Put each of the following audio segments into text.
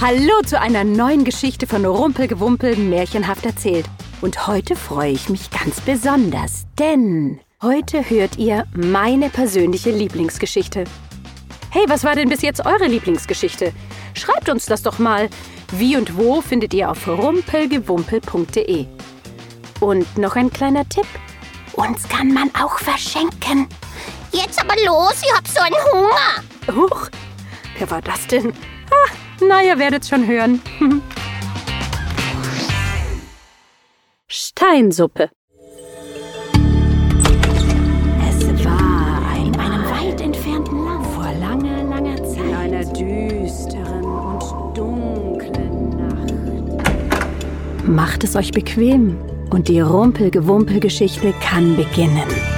Hallo zu einer neuen Geschichte von Rumpelgewumpel märchenhaft erzählt. Und heute freue ich mich ganz besonders, denn heute hört ihr meine persönliche Lieblingsgeschichte. Hey, was war denn bis jetzt eure Lieblingsgeschichte? Schreibt uns das doch mal. Wie und wo findet ihr auf rumpelgewumpel.de. Und noch ein kleiner Tipp. Uns kann man auch verschenken. Jetzt aber los, ich hab so einen Hunger. Huch, wer war das denn? Na, ihr werdet's schon hören. Steinsuppe. Es war in einem weit entfernten Land vor langer, langer Zeit. In einer düsteren und dunklen Nacht. Macht es euch bequem und die Rumpelgewumpelgeschichte kann beginnen.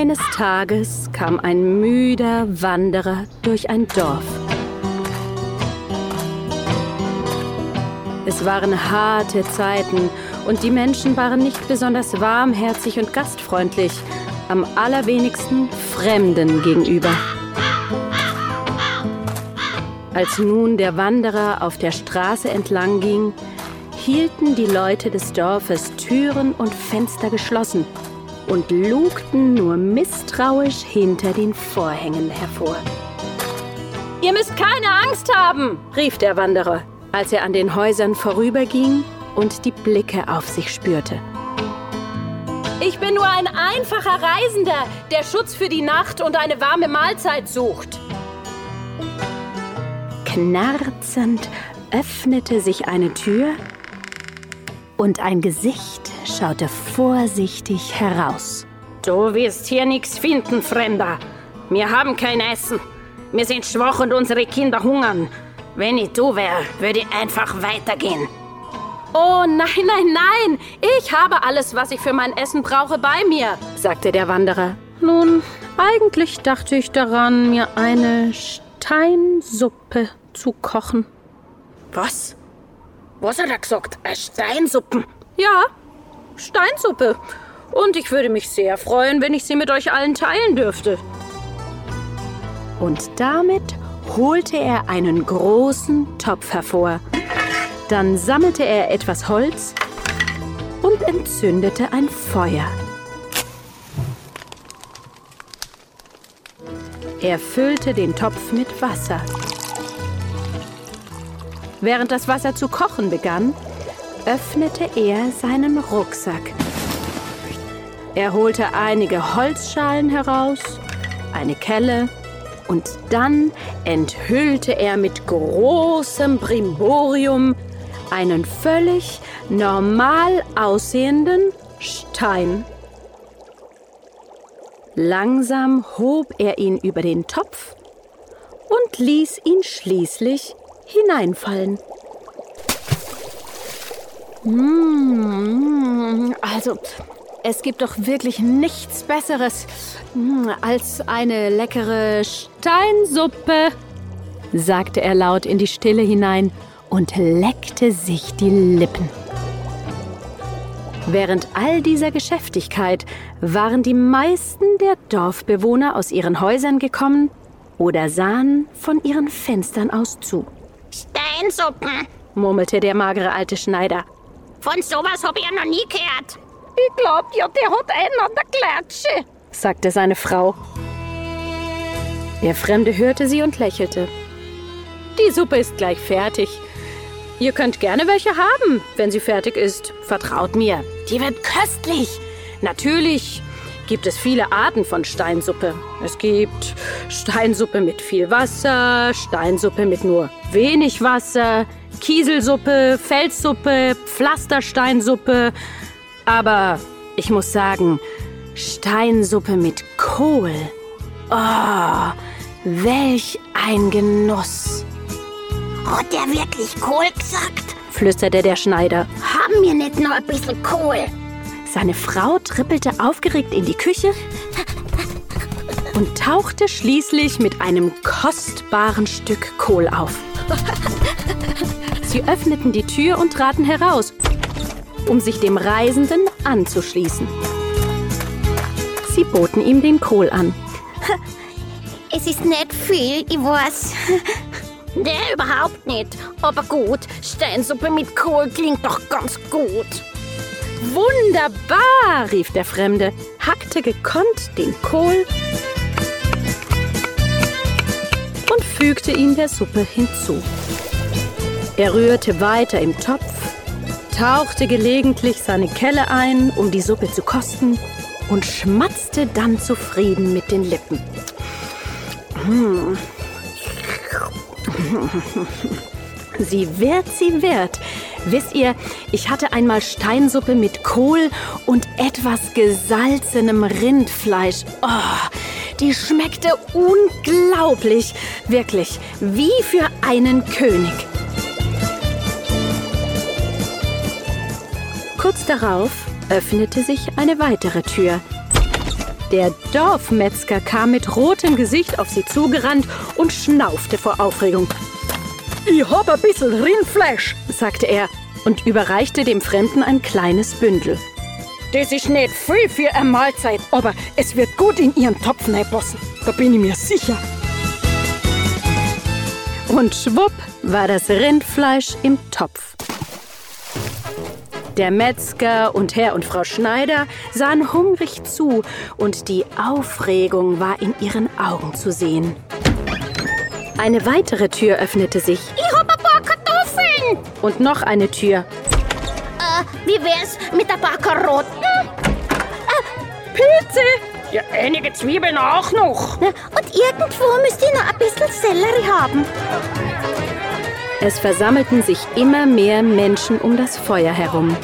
Eines Tages kam ein müder Wanderer durch ein Dorf. Es waren harte Zeiten und die Menschen waren nicht besonders warmherzig und gastfreundlich, am allerwenigsten Fremden gegenüber. Als nun der Wanderer auf der Straße entlang ging, hielten die Leute des Dorfes Türen und Fenster geschlossen und lugten nur misstrauisch hinter den Vorhängen hervor. Ihr müsst keine Angst haben, rief der Wanderer, als er an den Häusern vorüberging und die Blicke auf sich spürte. Ich bin nur ein einfacher Reisender, der Schutz für die Nacht und eine warme Mahlzeit sucht. Knarzend öffnete sich eine Tür und ein Gesicht schaute vorsichtig heraus. Du wirst hier nichts finden, Fremder. Wir haben kein Essen. Wir sind schwach und unsere Kinder hungern. Wenn ich du wäre, würde ich einfach weitergehen. Oh nein, nein, nein! Ich habe alles, was ich für mein Essen brauche, bei mir, sagte der Wanderer. Nun, eigentlich dachte ich daran, mir eine Steinsuppe zu kochen. Was? Was hat er gesagt? Eine Steinsuppe? Ja, Steinsuppe. Und ich würde mich sehr freuen, wenn ich sie mit euch allen teilen dürfte. Und damit holte er einen großen Topf hervor. Dann sammelte er etwas Holz und entzündete ein Feuer. Er füllte den Topf mit Wasser. Während das Wasser zu kochen begann, öffnete er seinen Rucksack. Er holte einige Holzschalen heraus, eine Kelle und dann enthüllte er mit großem Brimborium einen völlig normal aussehenden Stein. Langsam hob er ihn über den Topf und ließ ihn schließlich hineinfallen. Mmh, also, es gibt doch wirklich nichts Besseres mm, als eine leckere Steinsuppe, sagte er laut in die Stille hinein und leckte sich die Lippen. Während all dieser Geschäftigkeit waren die meisten der Dorfbewohner aus ihren Häusern gekommen oder sahen von ihren Fenstern aus zu. Steinsuppen, murmelte der magere alte Schneider. Von sowas hab ich ja noch nie gehört. Ich glaub ja, der hat einen an der Klatsche, sagte seine Frau. Der Fremde hörte sie und lächelte. Die Suppe ist gleich fertig. Ihr könnt gerne welche haben, wenn sie fertig ist. Vertraut mir, die wird köstlich. Natürlich gibt es viele Arten von Steinsuppe. Es gibt Steinsuppe mit viel Wasser, Steinsuppe mit nur wenig Wasser, Kieselsuppe, Felssuppe, Pflastersteinsuppe. Aber ich muss sagen, Steinsuppe mit Kohl. Oh, welch ein Genuss. Hat der wirklich Kohl gesagt? flüsterte der Schneider. Haben wir nicht noch ein bisschen Kohl? Seine Frau trippelte aufgeregt in die Küche und tauchte schließlich mit einem kostbaren Stück Kohl auf. Sie öffneten die Tür und traten heraus. um sich dem Reisenden anzuschließen. Sie boten ihm den Kohl an. Es ist nicht viel, ich weiß. Nee, überhaupt nicht. Aber gut, Steinsuppe mit Kohl klingt doch ganz gut. Wunderbar, rief der Fremde, hackte gekonnt den Kohl und fügte ihn der Suppe hinzu. Er rührte weiter im Topf, tauchte gelegentlich seine Kelle ein, um die Suppe zu kosten, und schmatzte dann zufrieden mit den Lippen. Hm. Sie wird, sie wird. Wisst ihr, ich hatte einmal Steinsuppe mit Kohl und etwas gesalzenem Rindfleisch. Oh, die schmeckte unglaublich. Wirklich, wie für einen König. Kurz darauf öffnete sich eine weitere Tür. Der Dorfmetzger kam mit rotem Gesicht auf sie zugerannt und schnaufte vor Aufregung. Ich hab ein bisschen Rindfleisch, sagte er und überreichte dem Fremden ein kleines Bündel. Das ist nicht viel für eine Mahlzeit, aber es wird gut in Ihren Topf reinpassen. Da bin ich mir sicher. Und schwupp war das Rindfleisch im Topf. Der Metzger und Herr und Frau Schneider sahen hungrig zu und die Aufregung war in ihren Augen zu sehen. Eine weitere Tür öffnete sich. Ich hab ein paar Kartoffeln. Und noch eine Tür. Äh, wie wär's mit ein paar Karotten? Pilze! Ja, einige Zwiebeln auch noch. Und irgendwo müsst ihr noch ein bisschen Sellerie haben. Es versammelten sich immer mehr Menschen um das Feuer herum.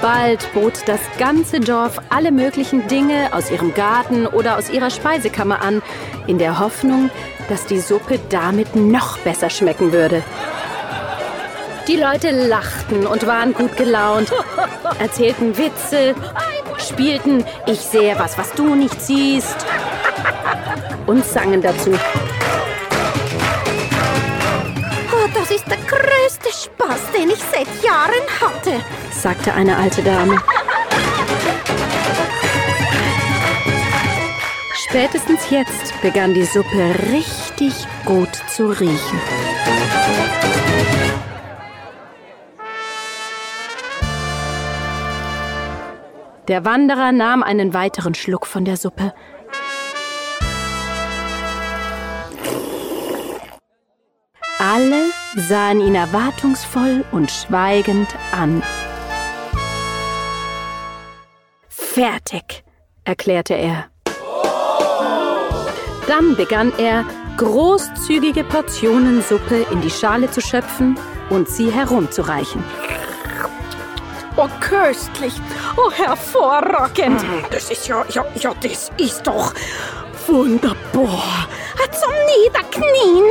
Bald bot das ganze Dorf alle möglichen Dinge aus ihrem Garten oder aus ihrer Speisekammer an, in der Hoffnung, dass die Suppe damit noch besser schmecken würde. Die Leute lachten und waren gut gelaunt, erzählten Witze, spielten Ich sehe was, was du nicht siehst und sangen dazu. Spaß, den ich seit Jahren hatte. sagte eine alte Dame. Spätestens jetzt begann die Suppe richtig gut zu riechen. Der Wanderer nahm einen weiteren Schluck von der Suppe. Sahen ihn erwartungsvoll und schweigend an. Fertig, erklärte er. Dann begann er, großzügige Portionen Suppe in die Schale zu schöpfen und sie herumzureichen. Oh, köstlich. Oh, hervorragend. Das ist ja, ja, ja, das ist doch wunderbar. Zum Niederknien.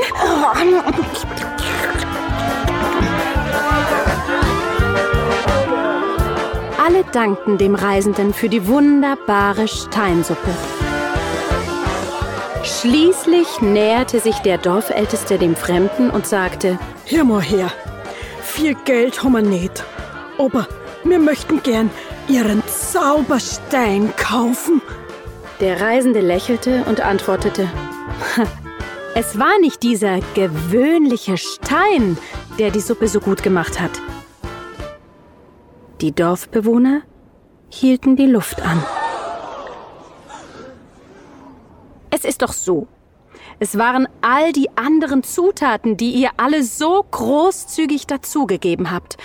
Alle dankten dem Reisenden für die wunderbare Steinsuppe. Schließlich näherte sich der Dorfälteste dem Fremden und sagte, Hör mal her. Viel Geld haben wir nicht. Aber wir möchten gern Ihren Zauberstein kaufen. Der Reisende lächelte und antwortete, es war nicht dieser gewöhnliche Stein, der die Suppe so gut gemacht hat. Die Dorfbewohner hielten die Luft an. Es ist doch so. Es waren all die anderen Zutaten, die ihr alle so großzügig dazugegeben habt.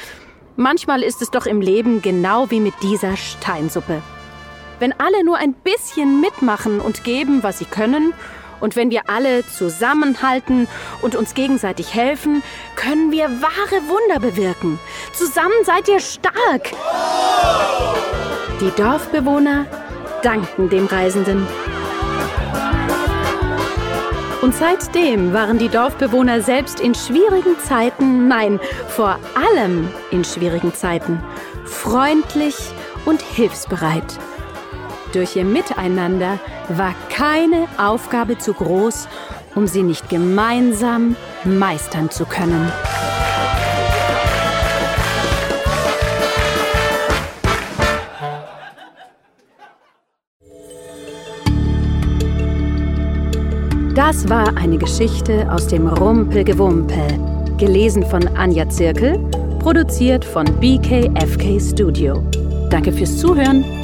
Manchmal ist es doch im Leben genau wie mit dieser Steinsuppe. Wenn alle nur ein bisschen mitmachen und geben, was sie können, und wenn wir alle zusammenhalten und uns gegenseitig helfen, können wir wahre Wunder bewirken. Zusammen seid ihr stark. Die Dorfbewohner dankten dem Reisenden. Und seitdem waren die Dorfbewohner selbst in schwierigen Zeiten, nein, vor allem in schwierigen Zeiten, freundlich und hilfsbereit. Durch ihr Miteinander war keine Aufgabe zu groß, um sie nicht gemeinsam meistern zu können. Das war eine Geschichte aus dem Rumpelgewumpel, gelesen von Anja Zirkel, produziert von BKFK Studio. Danke fürs Zuhören.